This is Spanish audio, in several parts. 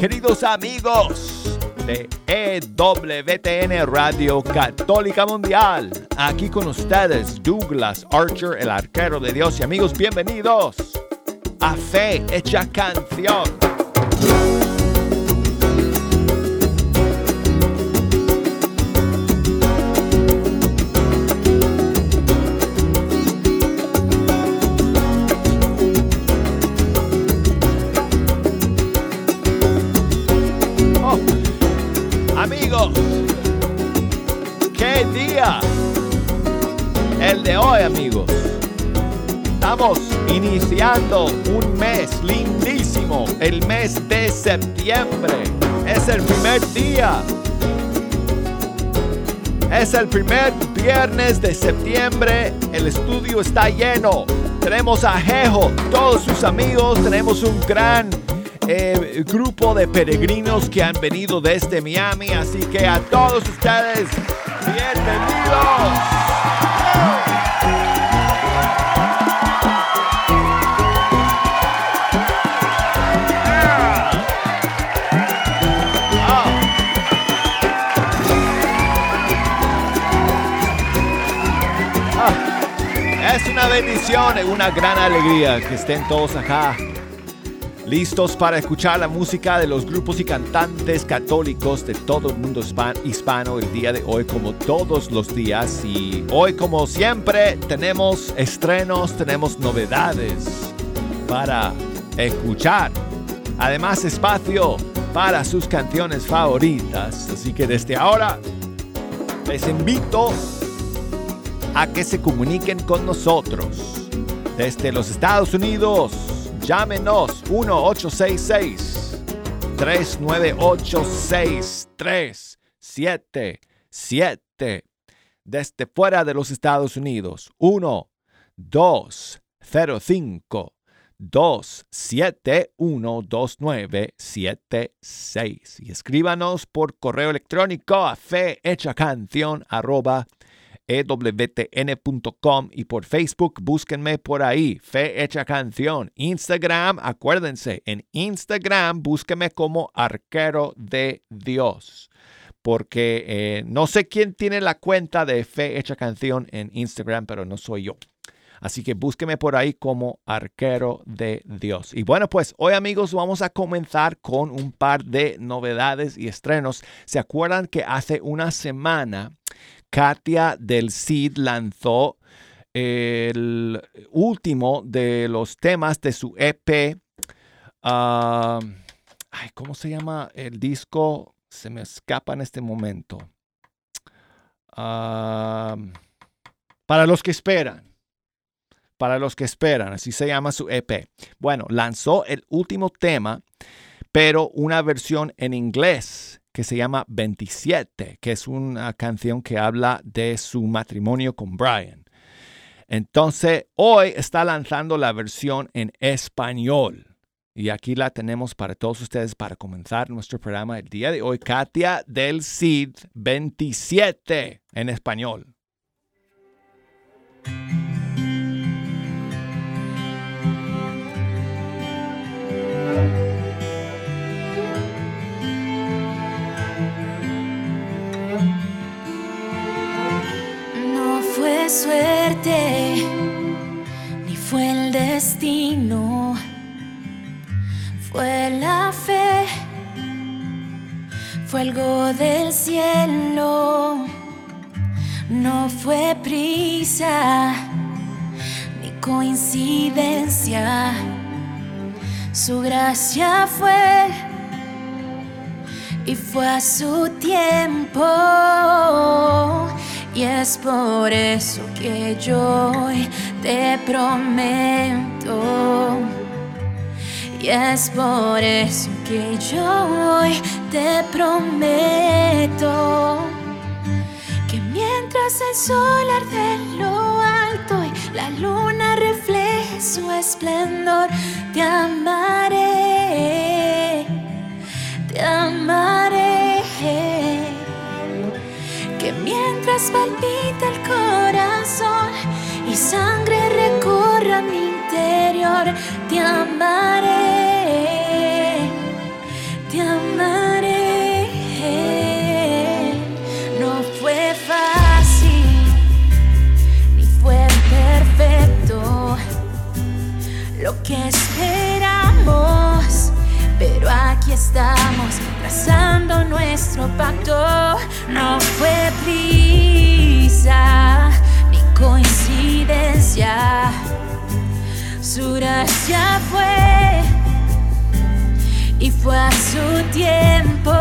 Queridos amigos de EWTN Radio Católica Mundial. Aquí con ustedes, Douglas Archer, el arquero de Dios. Y amigos, bienvenidos a Fe Hecha Canción. Iniciando un mes lindísimo, el mes de septiembre. Es el primer día. Es el primer viernes de septiembre. El estudio está lleno. Tenemos a Jejo, todos sus amigos. Tenemos un gran eh, grupo de peregrinos que han venido desde Miami. Así que a todos ustedes, bienvenidos. es una bendición, una gran alegría que estén todos acá listos para escuchar la música de los grupos y cantantes católicos de todo el mundo hispano el día de hoy como todos los días y hoy como siempre tenemos estrenos, tenemos novedades para escuchar. Además espacio para sus canciones favoritas, así que desde ahora les invito a que se comuniquen con nosotros desde los Estados Unidos Llámenos 1-866-398-6377 desde fuera de los Estados Unidos. 1-205. 271-2976 y escríbanos por correo electrónico a fehechacanción arroba ewtn.com y por Facebook búsquenme por ahí, Fe Hecha Canción. Instagram, acuérdense, en Instagram búsquenme como Arquero de Dios. Porque eh, no sé quién tiene la cuenta de Fe Hecha Canción en Instagram, pero no soy yo. Así que búsqueme por ahí como arquero de Dios. Y bueno, pues hoy amigos vamos a comenzar con un par de novedades y estrenos. ¿Se acuerdan que hace una semana Katia del Cid lanzó el último de los temas de su EP. Ah, ¿Cómo se llama el disco? Se me escapa en este momento. Ah, para los que esperan. Para los que esperan, así se llama su EP. Bueno, lanzó el último tema, pero una versión en inglés que se llama 27, que es una canción que habla de su matrimonio con Brian. Entonces, hoy está lanzando la versión en español. Y aquí la tenemos para todos ustedes para comenzar nuestro programa el día de hoy. Katia del Cid 27 en español. Suerte, ni fue el destino, fue la fe, fue algo del cielo, no fue prisa, ni coincidencia, su gracia fue y fue a su tiempo y es por eso que yo te prometo. Y es por eso que yo hoy te prometo. Que mientras el sol arde lo alto y la luna refleje su esplendor, te amaré. Te amaré que mientras palpita el corazón y sangre recorra mi interior, te amaré, te amaré. No fue fácil, ni fue perfecto lo que esperamos, pero aquí estamos trazando nuestro pacto no fue prisa ni coincidencia. Su gracia fue y fue a su tiempo.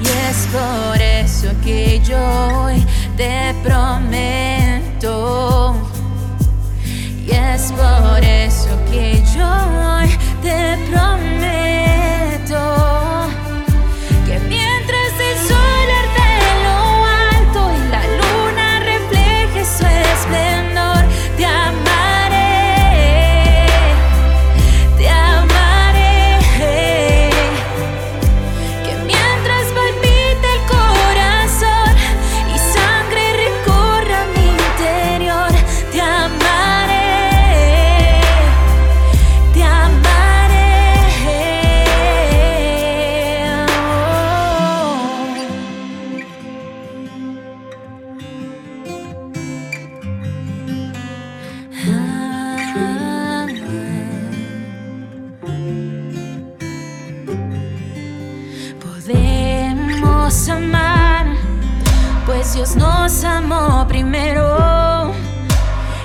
Y es por eso que yo hoy te prometo. Y es por eso que yo hoy te prometo.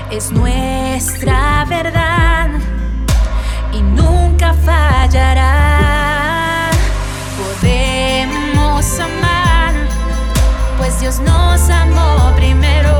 Es nuestra verdad y nunca fallará. Podemos amar, pues Dios nos amó primero.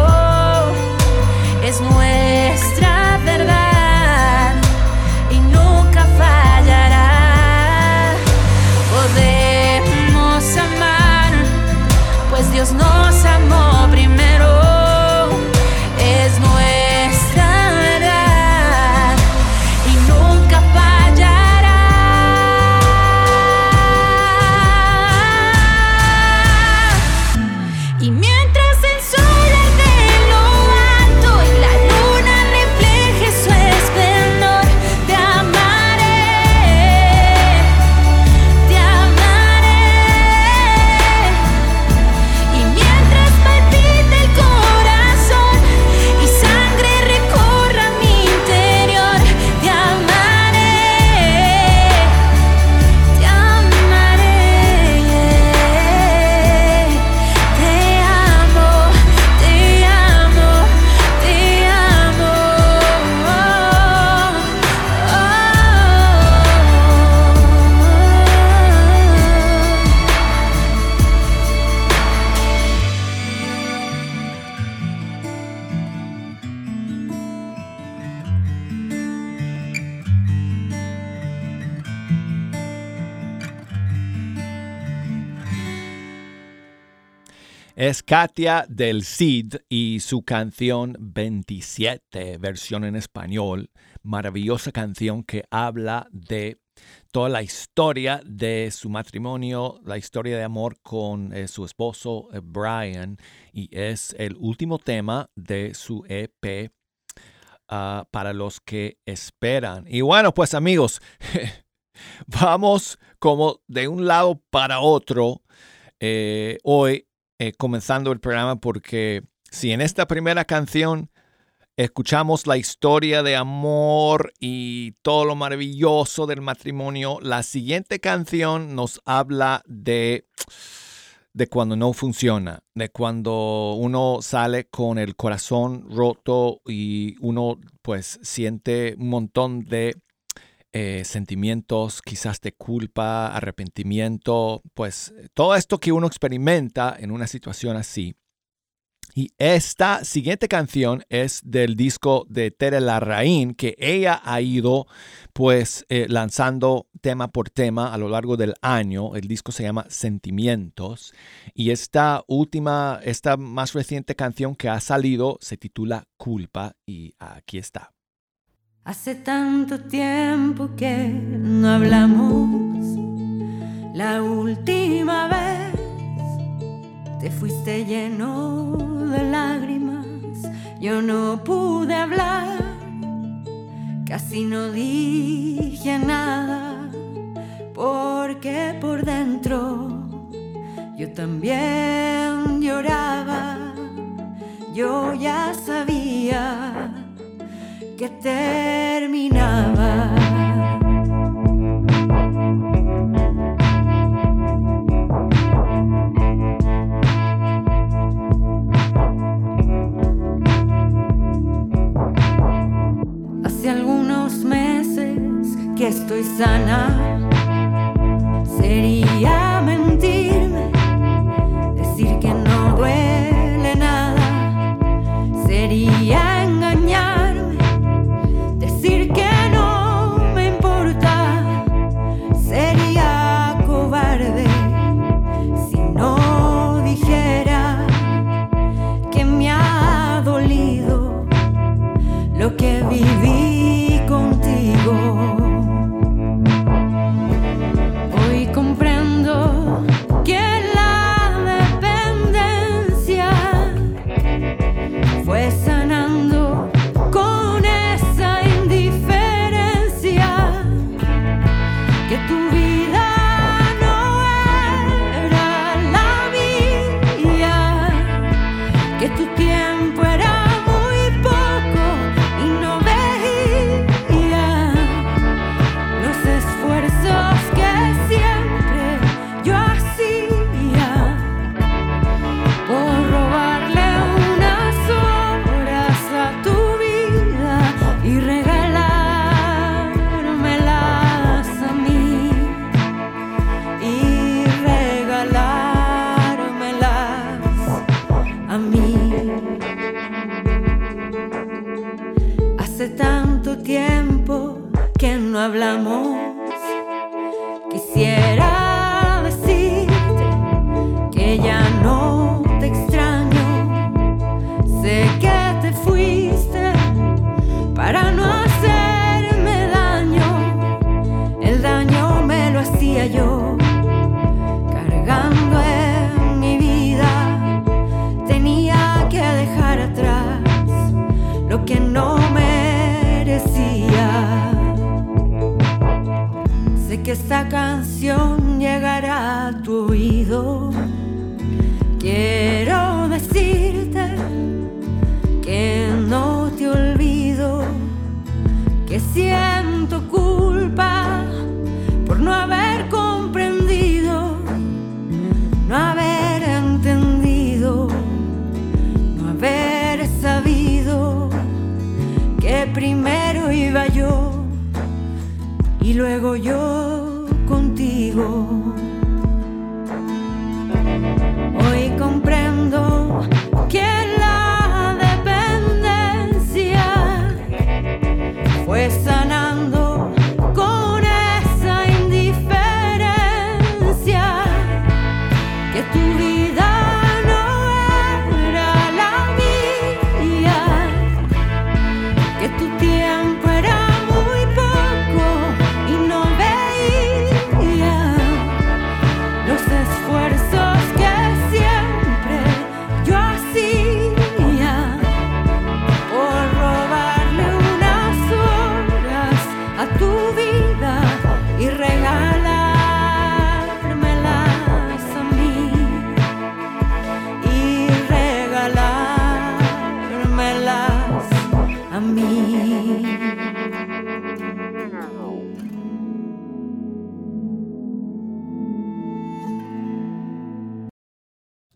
Es Katia del Cid y su canción 27, versión en español, maravillosa canción que habla de toda la historia de su matrimonio, la historia de amor con eh, su esposo eh, Brian y es el último tema de su EP ah, para los que esperan. Y bueno, pues amigos, vamos como de un lado para otro. Eh, hoy eh, comenzando el programa porque si en esta primera canción escuchamos la historia de amor y todo lo maravilloso del matrimonio, la siguiente canción nos habla de de cuando no funciona, de cuando uno sale con el corazón roto y uno pues siente un montón de eh, sentimientos quizás de culpa, arrepentimiento, pues todo esto que uno experimenta en una situación así. Y esta siguiente canción es del disco de Tere Larraín, que ella ha ido pues eh, lanzando tema por tema a lo largo del año. El disco se llama Sentimientos. Y esta última, esta más reciente canción que ha salido se titula Culpa y aquí está. Hace tanto tiempo que no hablamos. La última vez te fuiste lleno de lágrimas. Yo no pude hablar, casi no dije nada, porque por dentro yo también lloraba. Yo ya sabía terminaba. Hace algunos meses que estoy sana.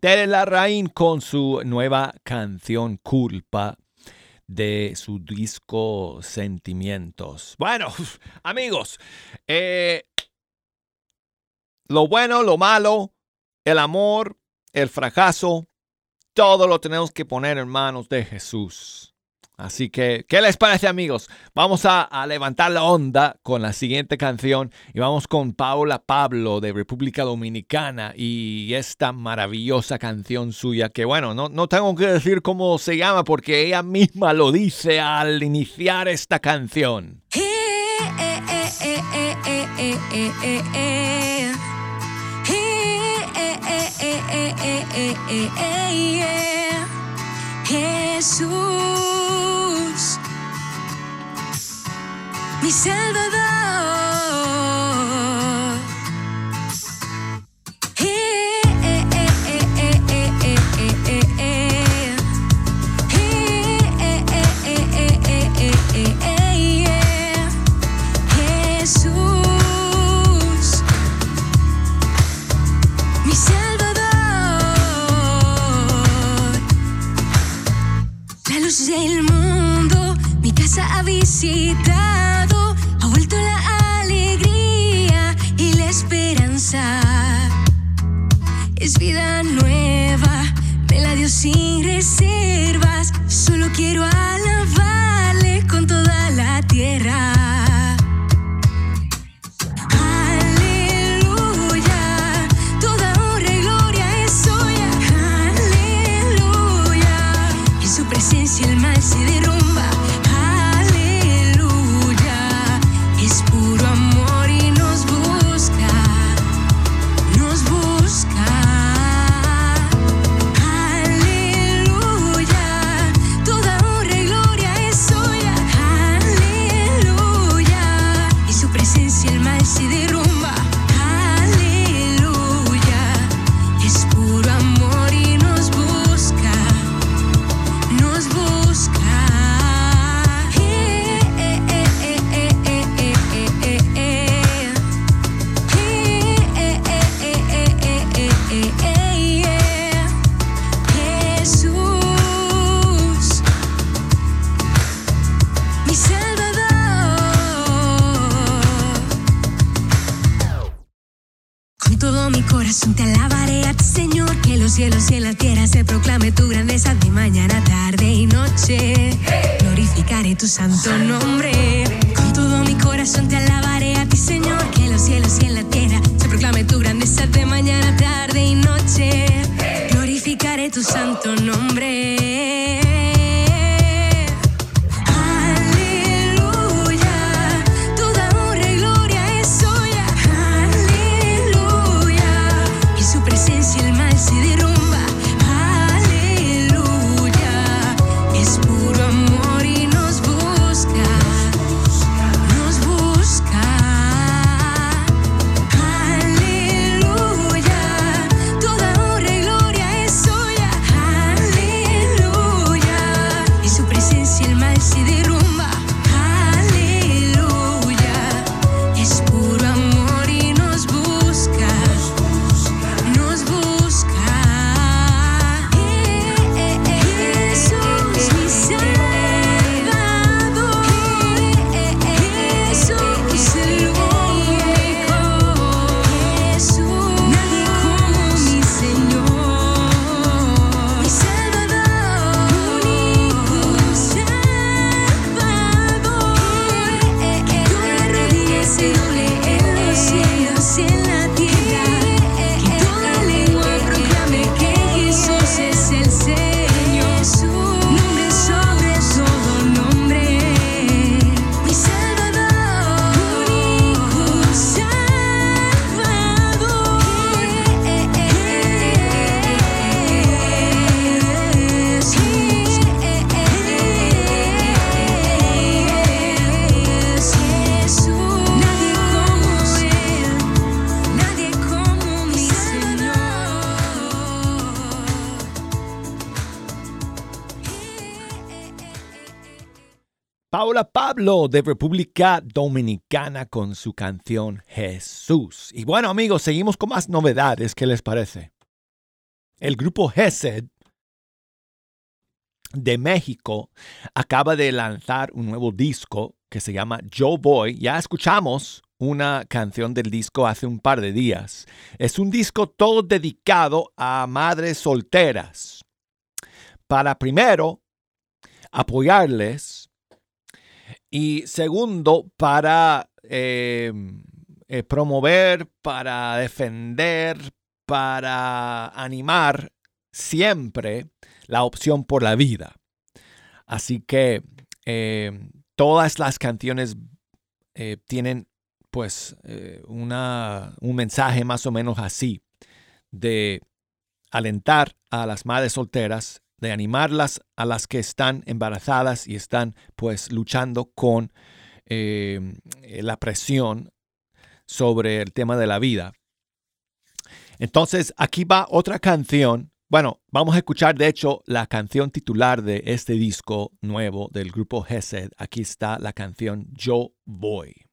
Tere Larraín con su nueva canción Culpa de su disco Sentimientos. Bueno, amigos, eh, lo bueno, lo malo, el amor, el fracaso, todo lo tenemos que poner en manos de Jesús. Así que, ¿qué les parece amigos? Vamos a, levantar la onda con la siguiente canción y vamos con Paola Pablo de República Dominicana y esta maravillosa canción suya que bueno, no, no tengo que decir cómo se llama porque ella misma lo dice al iniciar esta canción. mi salvador. Tu santo nombre. Pablo de República Dominicana con su canción Jesús. Y bueno amigos, seguimos con más novedades. ¿Qué les parece? El grupo Gesed de México acaba de lanzar un nuevo disco que se llama Yo Voy. Ya escuchamos una canción del disco hace un par de días. Es un disco todo dedicado a madres solteras. Para primero apoyarles y segundo, para eh, eh, promover, para defender, para animar siempre la opción por la vida. Así que eh, todas las canciones tienen pues una, un mensaje más o menos así de alentar a las madres solteras de animarlas a las que están embarazadas y están pues luchando con eh, la presión sobre el tema de la vida. Entonces aquí va otra canción. Bueno, vamos a escuchar de hecho la canción titular de este disco nuevo del grupo Gesed. Aquí está la canción Yo Voy.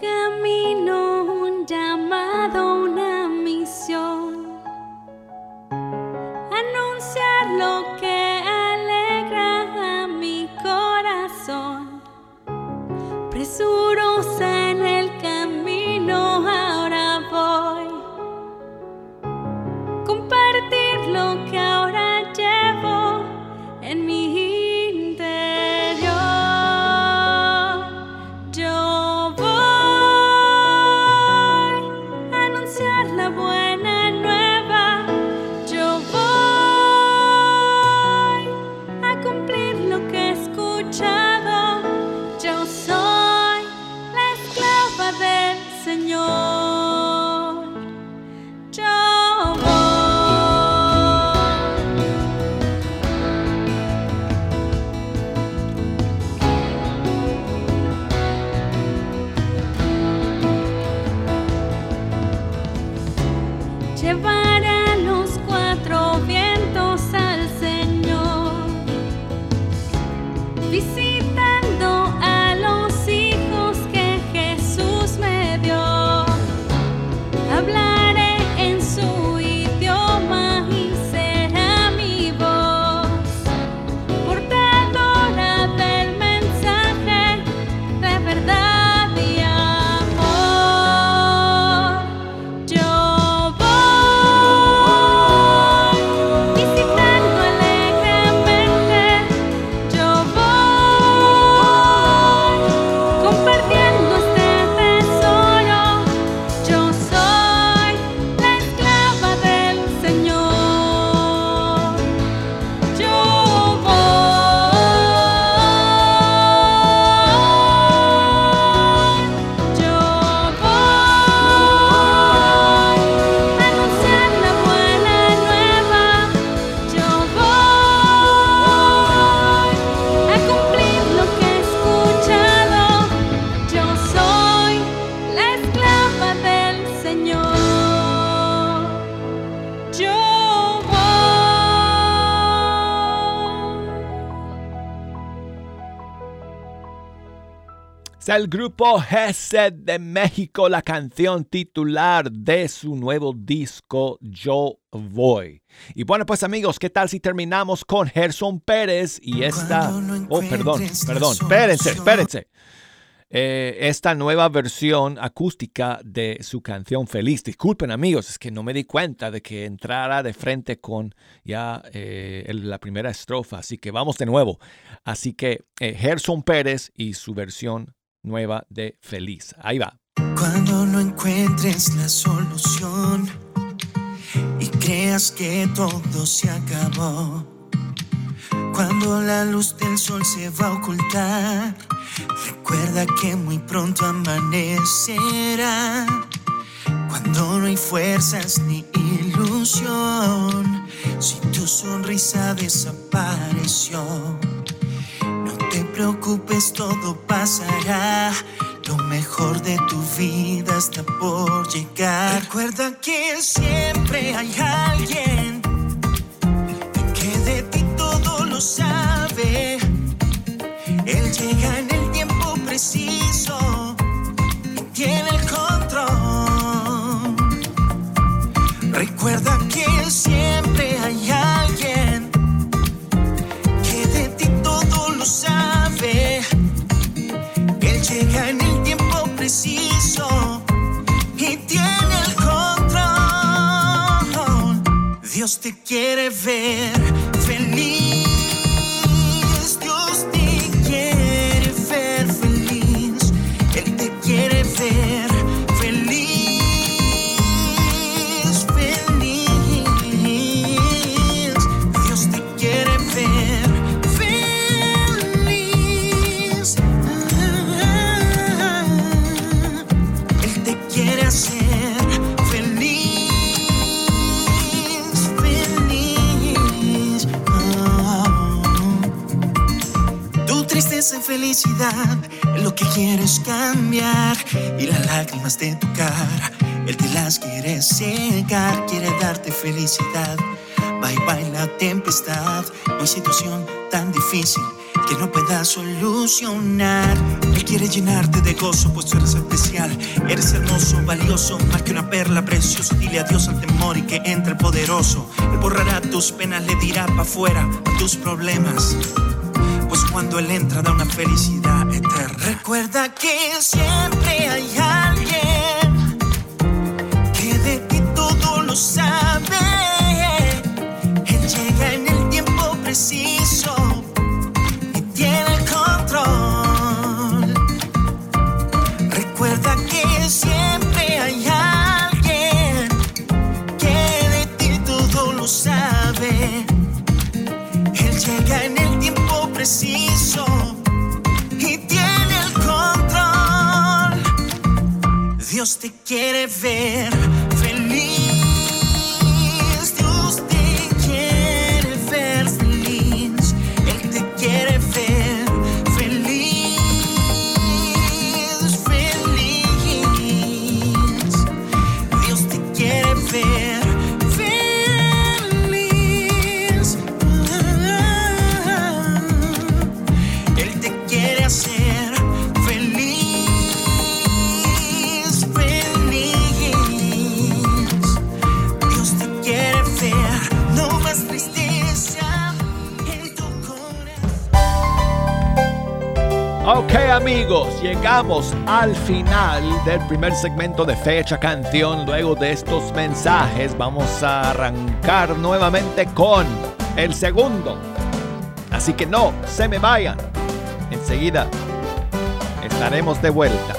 kami. El grupo Gesed de México, la canción titular de su nuevo disco Yo Voy. Y bueno, pues amigos, ¿qué tal si terminamos con Gerson Pérez y esta... Oh, perdón, perdón, espérense, espérense. Eh, esta nueva versión acústica de su canción Feliz. Disculpen amigos, es que no me di cuenta de que entrara de frente con ya eh, la primera estrofa, así que vamos de nuevo. Así que eh, Gerson Pérez y su versión nueva de Feliz. Ahí va. Cuando no encuentres la solución y creas que todo se acabó. Cuando la luz del sol se va a ocultar, recuerda que muy pronto amanecerá. Cuando no hay fuerzas ni ilusión, si tu sonrisa desapareció preocupes, todo pasará. Lo mejor de tu vida está por llegar. Recuerda que siempre hay alguien que de ti todo lo sabe. Quiere ver felicidad lo que quieres cambiar y las lágrimas de tu cara, él te las quiere secar, quiere darte felicidad. Bye bye la tempestad, no situación tan difícil que no pueda solucionar. Él quiere llenarte de gozo, pues tú eres especial, eres hermoso, valioso, más que una perla preciosa. Dile adiós al temor y que entre el poderoso. Él borrará tus penas, le dirá para afuera a tus problemas. Cuando él entra da una felicidad eterna. Recuerda que siempre hay alguien que de ti todo lo sabe. Te quiere ver Ok amigos, llegamos al final del primer segmento de Fecha Canción. Luego de estos mensajes vamos a arrancar nuevamente con el segundo. Así que no se me vayan. Enseguida estaremos de vuelta.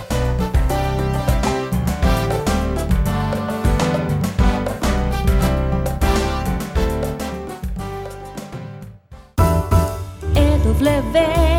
EWTN,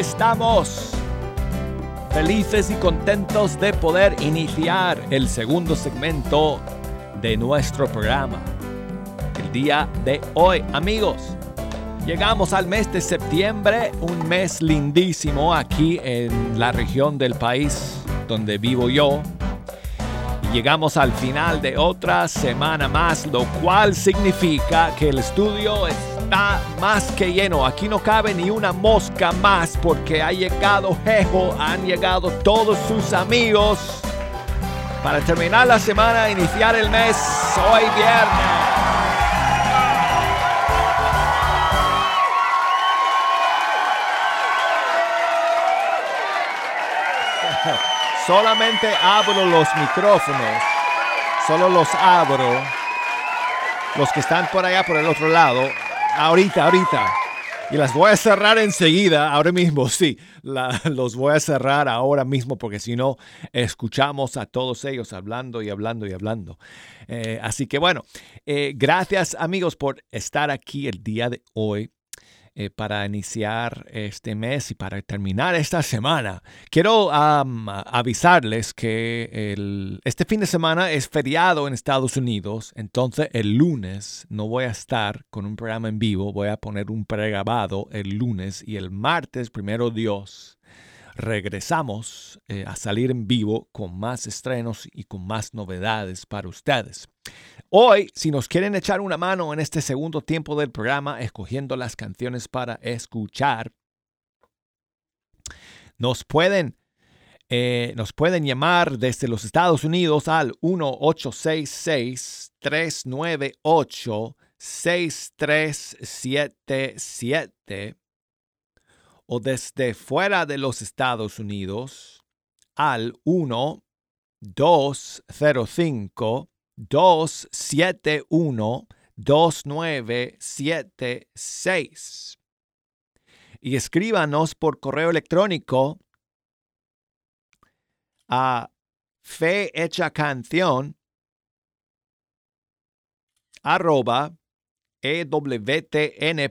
estamos. Felices y contentos de poder iniciar el segundo segmento de nuestro programa. El día de hoy, amigos, llegamos al mes de septiembre, un mes lindísimo aquí en la región del país donde vivo yo. Llegamos al final de otra semana más, lo cual significa que el estudio está más que lleno. Aquí no cabe ni una mosca más porque ha llegado Jejo, han llegado todos sus amigos para terminar la semana, iniciar el mes hoy viernes. Solamente abro los micrófonos. Solo los abro. Los que están por allá por el otro lado. Ahorita, ahorita. Y las voy a cerrar enseguida, ahora mismo, sí. los voy a cerrar ahora mismo porque si no, escuchamos a todos ellos hablando y hablando y hablando. Eh, así que bueno, eh, gracias amigos por estar aquí el día de hoy. Eh, para iniciar este mes y para terminar esta semana. Quiero avisarles que este fin de semana es feriado en Estados Unidos, entonces el lunes no voy a estar con un programa en vivo, voy a poner un pregrabado el lunes y el martes, primero Dios, regresamos eh, a salir en vivo con más estrenos y con más novedades para ustedes. Hoy, si nos quieren echar una mano en este segundo tiempo del programa, escogiendo las canciones para escuchar, nos pueden, eh, nos pueden llamar desde los Estados Unidos al 1866-398-6377 o desde fuera de los Estados Unidos al 1 205 271 2976. Y escríbanos por correo electrónico a canción arroba ewtn.com.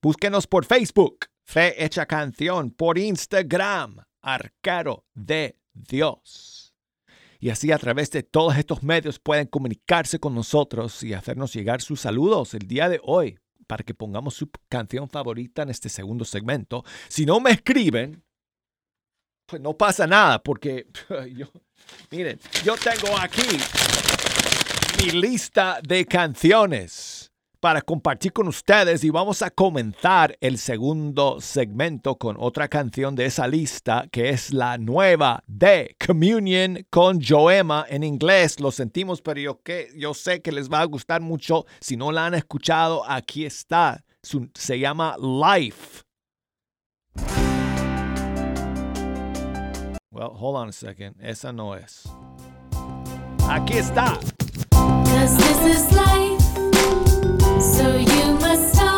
Búsquenos por Facebook, Fe Hecha Canción, por Instagram, Arcaro de Dios. Y así a través de todos estos medios pueden comunicarse con nosotros y hacernos llegar sus saludos el día de hoy para que pongamos su canción favorita en este segundo segmento. Si no me escriben, pues no pasa nada porque yo, miren, yo tengo aquí mi lista de canciones para compartir con ustedes y vamos a comenzar el segundo segmento con otra canción de esa lista que es la nueva de Communion con Joema en inglés. Lo sentimos, pero yo, que, yo sé que les va a gustar mucho. Si no la han escuchado, aquí está. se llama Life. Well, hold on a second. Esa no es. Aquí está. So you must always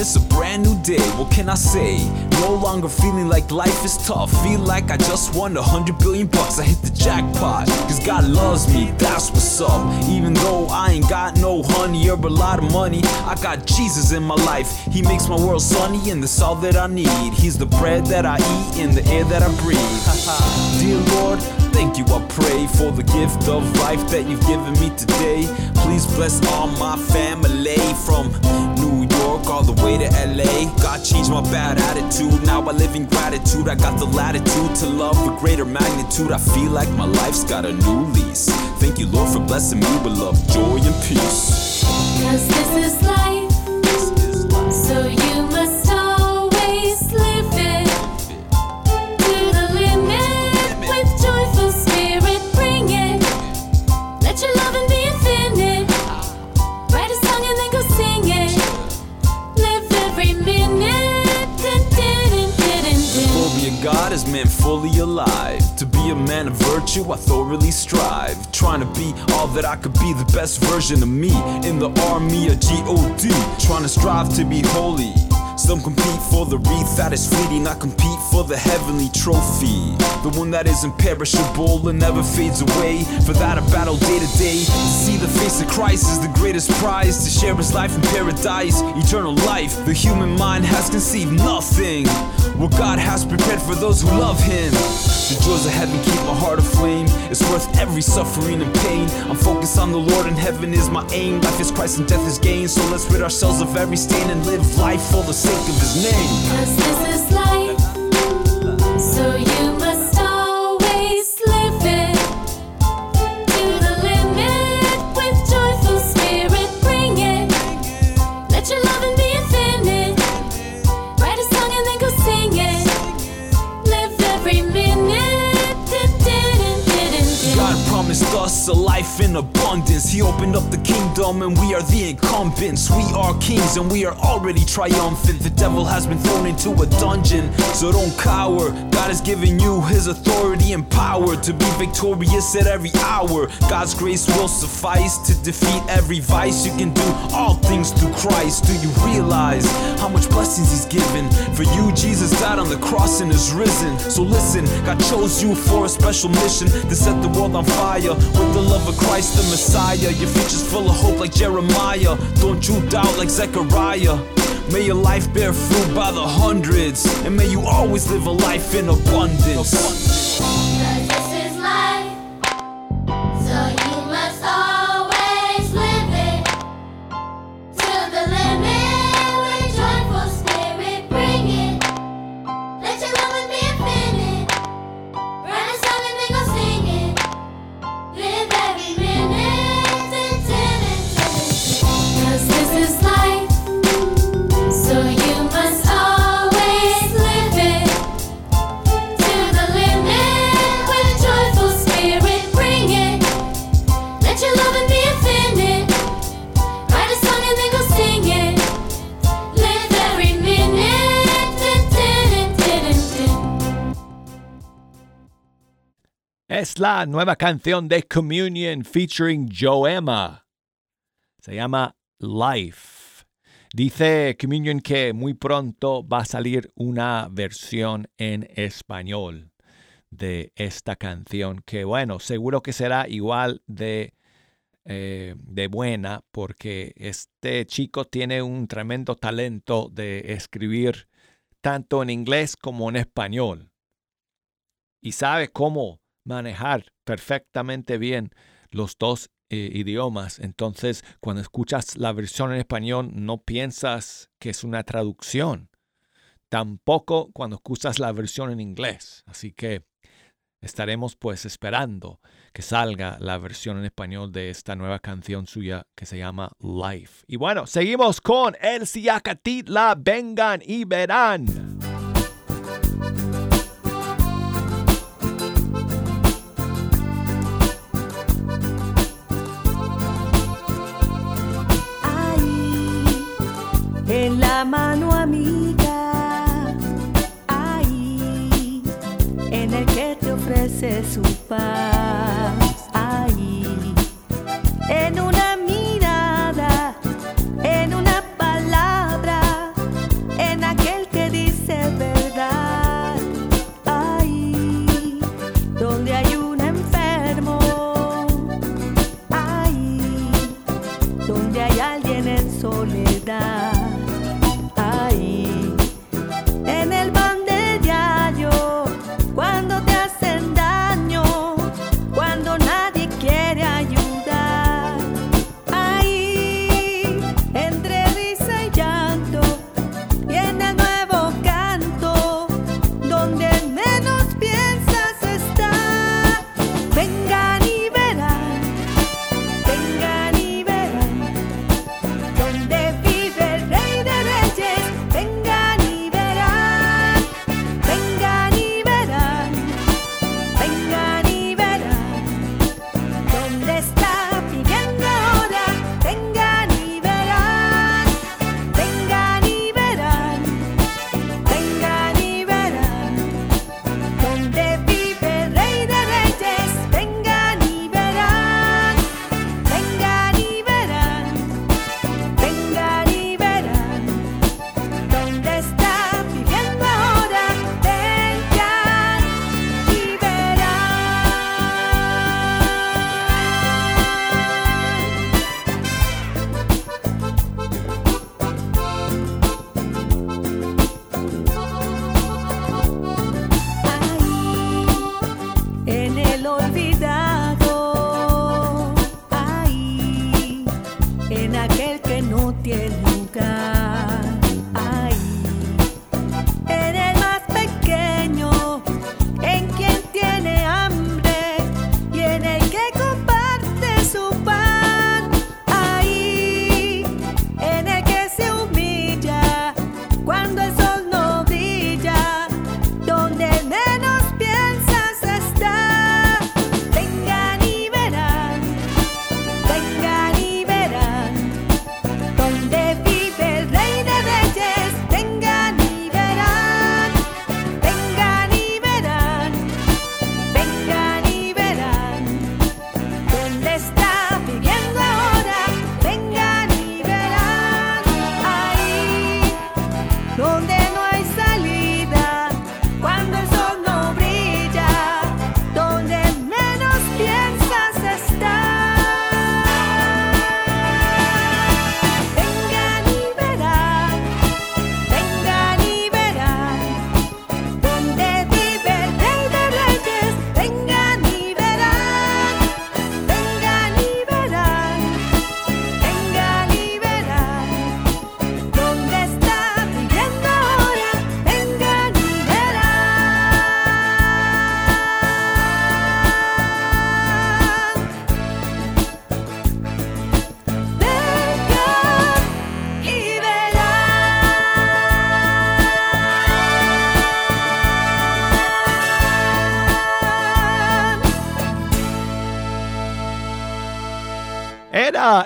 it's a brand new day. What can I say? No longer feeling like life is tough. Feel like I just won a hundred billion bucks. I hit the jackpot. Cause God loves me, that's what's up. Even though I ain't got no honey or a lot of money, I got Jesus in my life. He makes my world sunny, and that's all that I need. He's the bread that I eat and the air that I breathe. Dear Lord, thank you, I pray for the gift of life that you've given me today. Please bless all my family from way to LA. God changed my bad attitude, now I live in gratitude. I got the latitude to love with greater magnitude. I feel like my life's got a new lease. Thank you, Lord, for blessing me with love, joy, and peace. Cause this is life, so you I thoroughly strive. Trying to be all that I could be, the best version of me. In the army of G-O-D, trying to strive to be holy. Some compete for the wreath that is fleeting. I compete for the heavenly trophy. The one that is imperishable and never fades away. For that, I battle day to day. To see the face of Christ is the greatest prize. To share his life in paradise, eternal life. The human mind has conceived nothing. What God has prepared for those who love him. The joys of heaven keep my heart aflame. It's worth every suffering and pain. I'm focused on the Lord and heaven is my aim. Life is Christ and death is gain. So let's rid ourselves of every stain and live life for the sake of his name. Cause this is life, us a life in abundance. He opened up the kingdom and we are the incumbents. We are kings and we are already triumphant. The devil has been thrown into a dungeon, so don't cower. God has given you his authority and power to be victorious at every hour. God's grace will suffice to defeat every vice. You can do all things through Christ. Do you realize how much blessings he's given? For you, Jesus died on the cross and is risen. So listen, God chose you for a special mission to set the world on fire with the love of Christ the Messiah. Your future's full of hope like Jeremiah. Don't you doubt like Zechariah. May your life bear fruit by the hundreds, and may you always live a life in abundance. Cause la nueva canción de Communion featuring Joema. Se llama Life. Dice Communion que muy pronto va a salir una versión en español de esta canción que bueno, seguro que será igual de, eh, de buena porque este chico tiene un tremendo talento de escribir tanto en inglés como en español y sabe cómo manejar perfectamente bien los dos eh, idiomas. Entonces, cuando escuchas la versión en español, no piensas que es una traducción. Tampoco cuando escuchas la versión en inglés. Así que estaremos pues esperando que salga la versión en español de esta nueva canción suya que se llama Life. Y bueno, seguimos con El Siacatitla, vengan y verán. Mano amiga, ahí, en el que te ofrece su paz,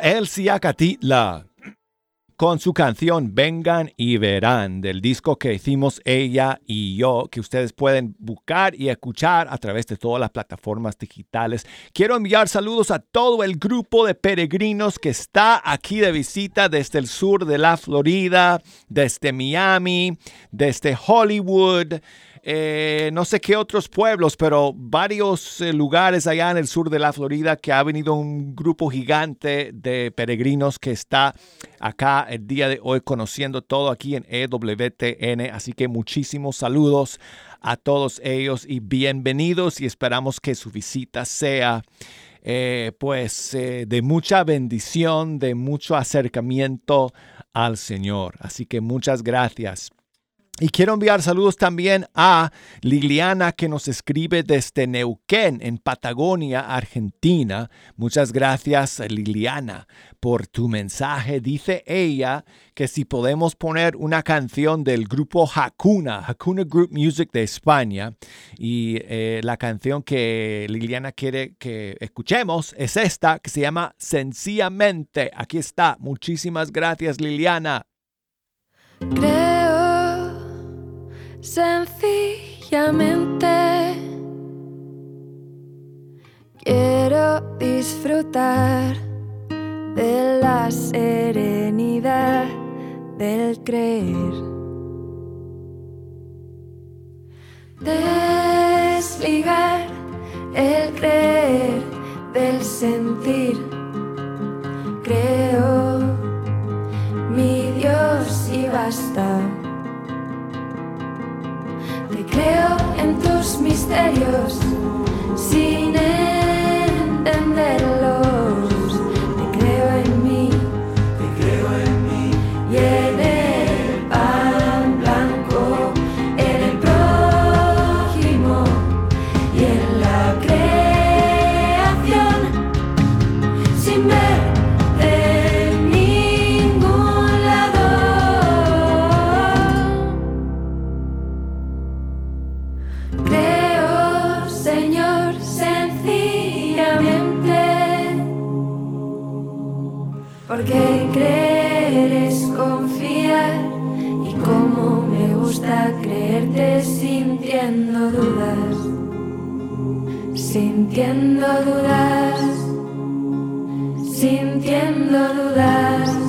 El Siacatitla con su canción Vengan y Verán del disco que hicimos ella y yo, que ustedes pueden buscar y escuchar a través de todas las plataformas digitales. Quiero enviar saludos a todo el grupo de peregrinos que está aquí de visita desde el sur de la Florida, desde Miami, desde Hollywood. Eh, no sé qué otros pueblos, pero varios eh, lugares allá en el sur de la Florida que ha venido un grupo gigante de peregrinos que está acá el día de hoy conociendo todo aquí en EWTN. Así que muchísimos saludos a todos ellos y bienvenidos y esperamos que su visita sea eh, pues de mucha bendición, de mucho acercamiento al Señor. Así que muchas gracias. Y quiero enviar saludos también a Liliana que nos escribe desde Neuquén, en Patagonia, Argentina. Muchas gracias Liliana por tu mensaje. Dice ella que si podemos poner una canción del grupo Hakuna, Hakuna Group Music de España. Y eh, la canción que Liliana quiere que escuchemos es esta que se llama Sencillamente. Aquí está. Muchísimas gracias Liliana. Sencillamente quiero disfrutar de la serenidad del creer. Desligar el creer del sentir. Creo mi Dios y basta. Creo en tus misterios sin entenderlos. Porque creer es confiar y como me gusta creerte sintiendo dudas, sintiendo dudas, sintiendo dudas.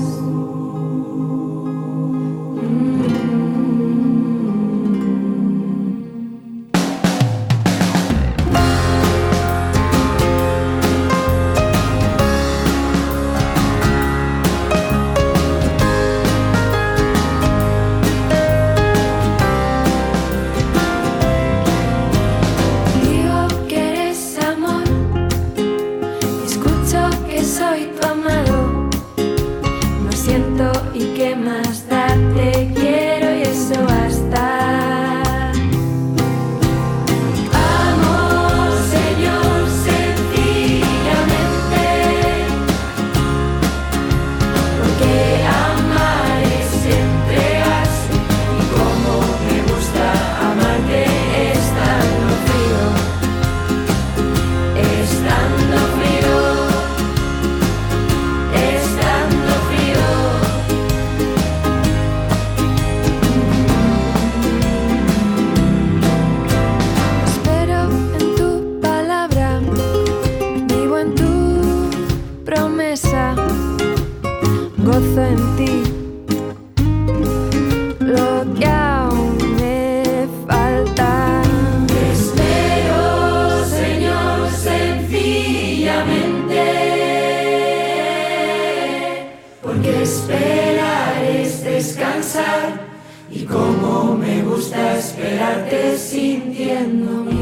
Y cómo me gusta esperarte sintiéndome.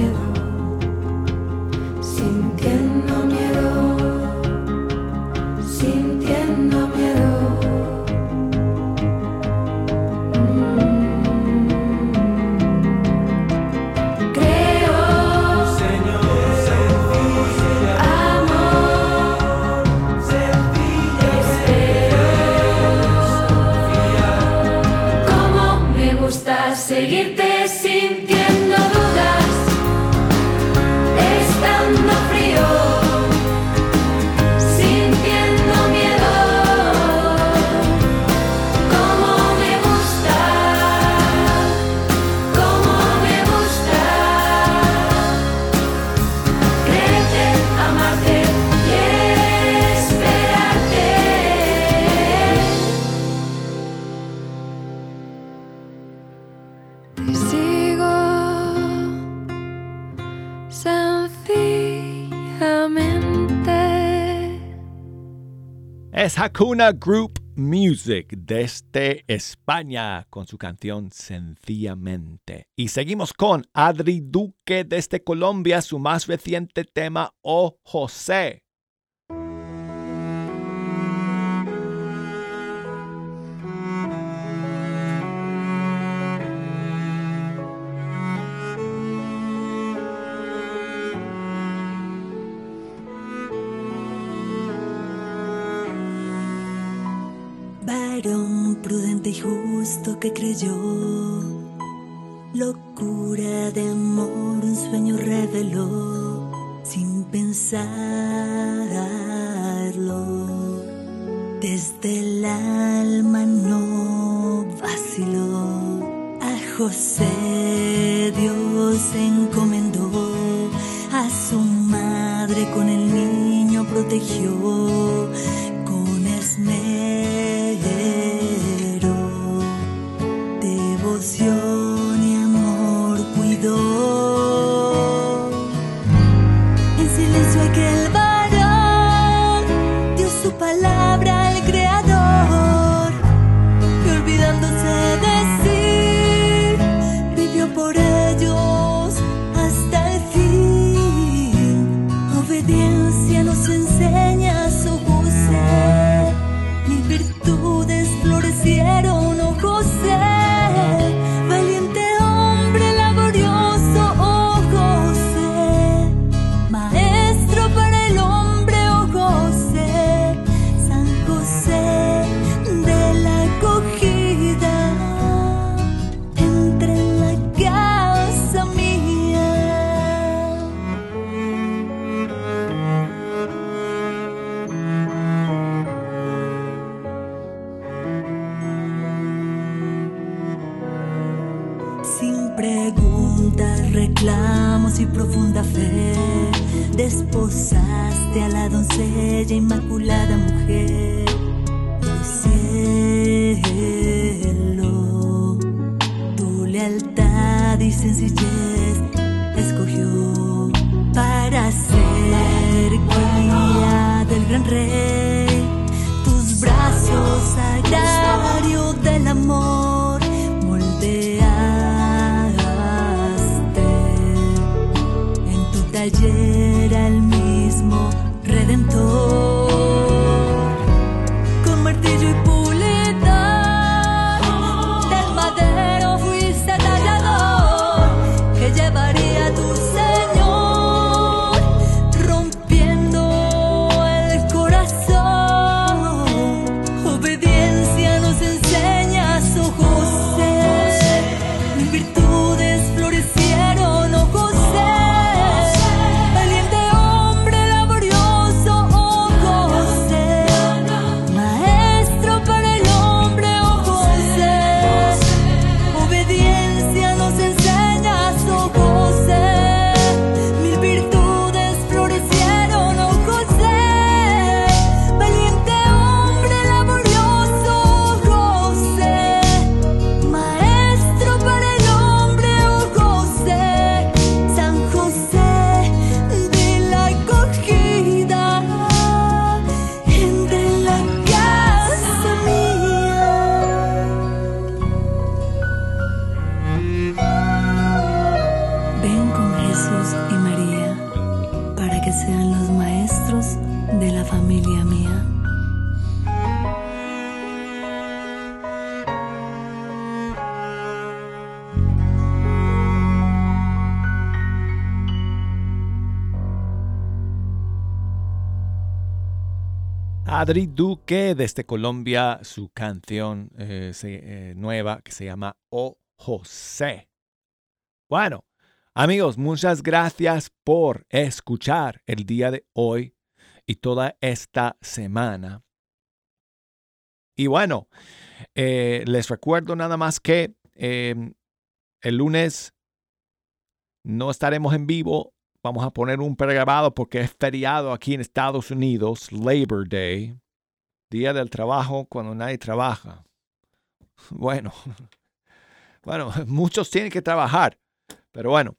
Hakuna Group Music desde España con su canción Sencillamente. Y seguimos con Adri Duque desde Colombia, su más reciente tema, Oh José. varón prudente y justo que creyó y profunda fe, desposaste a la doncella inmaculada mujer del cielo. Tu lealtad y sencillez escogió para ser guía del gran rey. Tus brazos, sagrario del amor. Ven con Jesús y María para que sean los maestros de la familia mía. Adri Duque desde Colombia, su canción eh, eh, nueva que se llama Oh José. Bueno, amigos, muchas gracias por escuchar el día de hoy y toda esta semana. Y bueno, eh, les recuerdo nada más que eh, el lunes no estaremos en vivo. Vamos a poner un pregrabado porque es feriado aquí en Estados Unidos, Labor Day, Día del Trabajo cuando nadie trabaja. Bueno, bueno, muchos tienen que trabajar, pero bueno,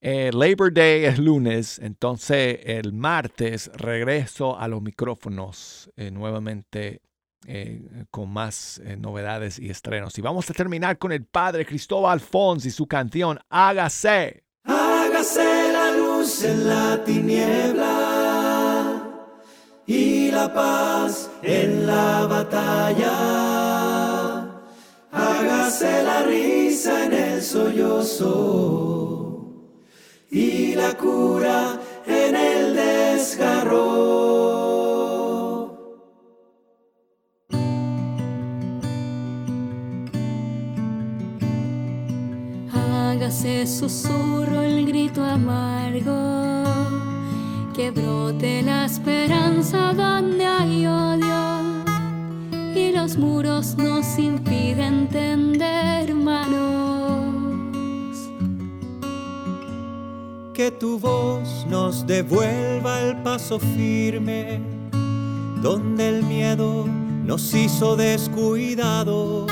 eh, Labor Day es lunes, entonces el martes regreso a los micrófonos eh, nuevamente eh, con más novedades y estrenos. Y vamos a terminar con el padre Cristóbal Fons y su canción Hágase. Hágase la luz en la tiniebla y la paz en la batalla. Hágase la risa en el sollozo y la cura en el desgarro. Hágase susurro el grito amargo, que brote la esperanza donde hay odio los muros nos impiden tender manos. Que tu voz nos devuelva el paso firme, donde el miedo nos hizo descuidados.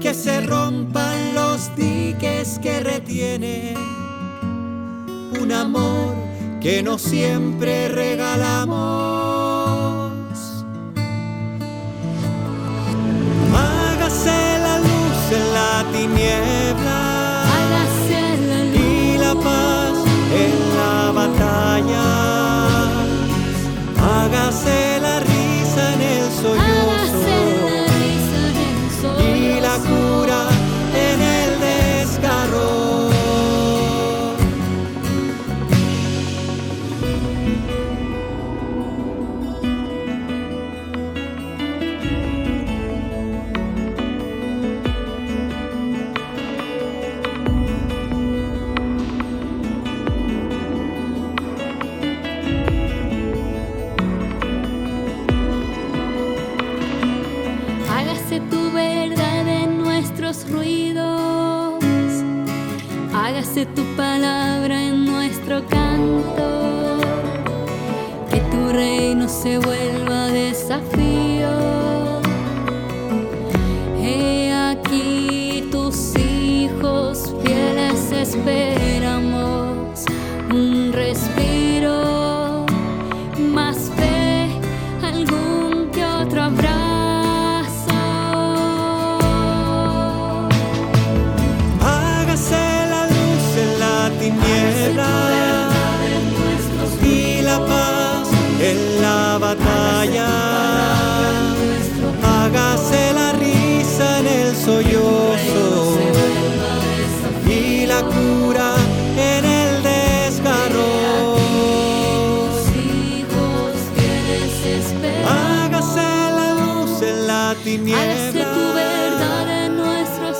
Que se rompan los diques que retiene un amor que no siempre regalamos. En la tiniebla Hágase la luz. y la paz en la batalla. Hágase la se vuelva desafío. He aquí tus hijos fieles esperamos Hágase la risa en el sollozo y la cura en el desgarro. Hágase la luz en la tiniebla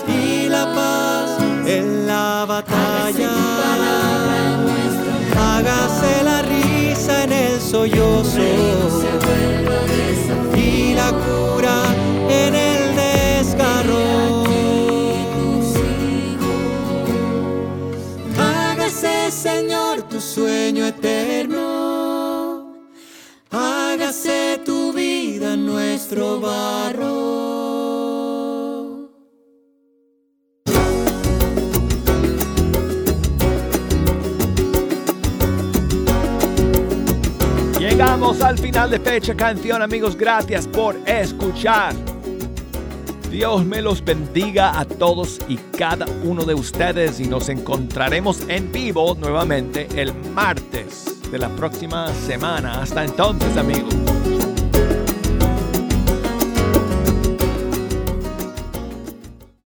y la paz en la batalla. Hágase la risa en el sollozo Llegamos al final de fecha canción, amigos. Gracias por escuchar. Dios me los bendiga a todos y cada uno de ustedes y nos encontraremos en vivo nuevamente el martes de la próxima semana. Hasta entonces, amigos.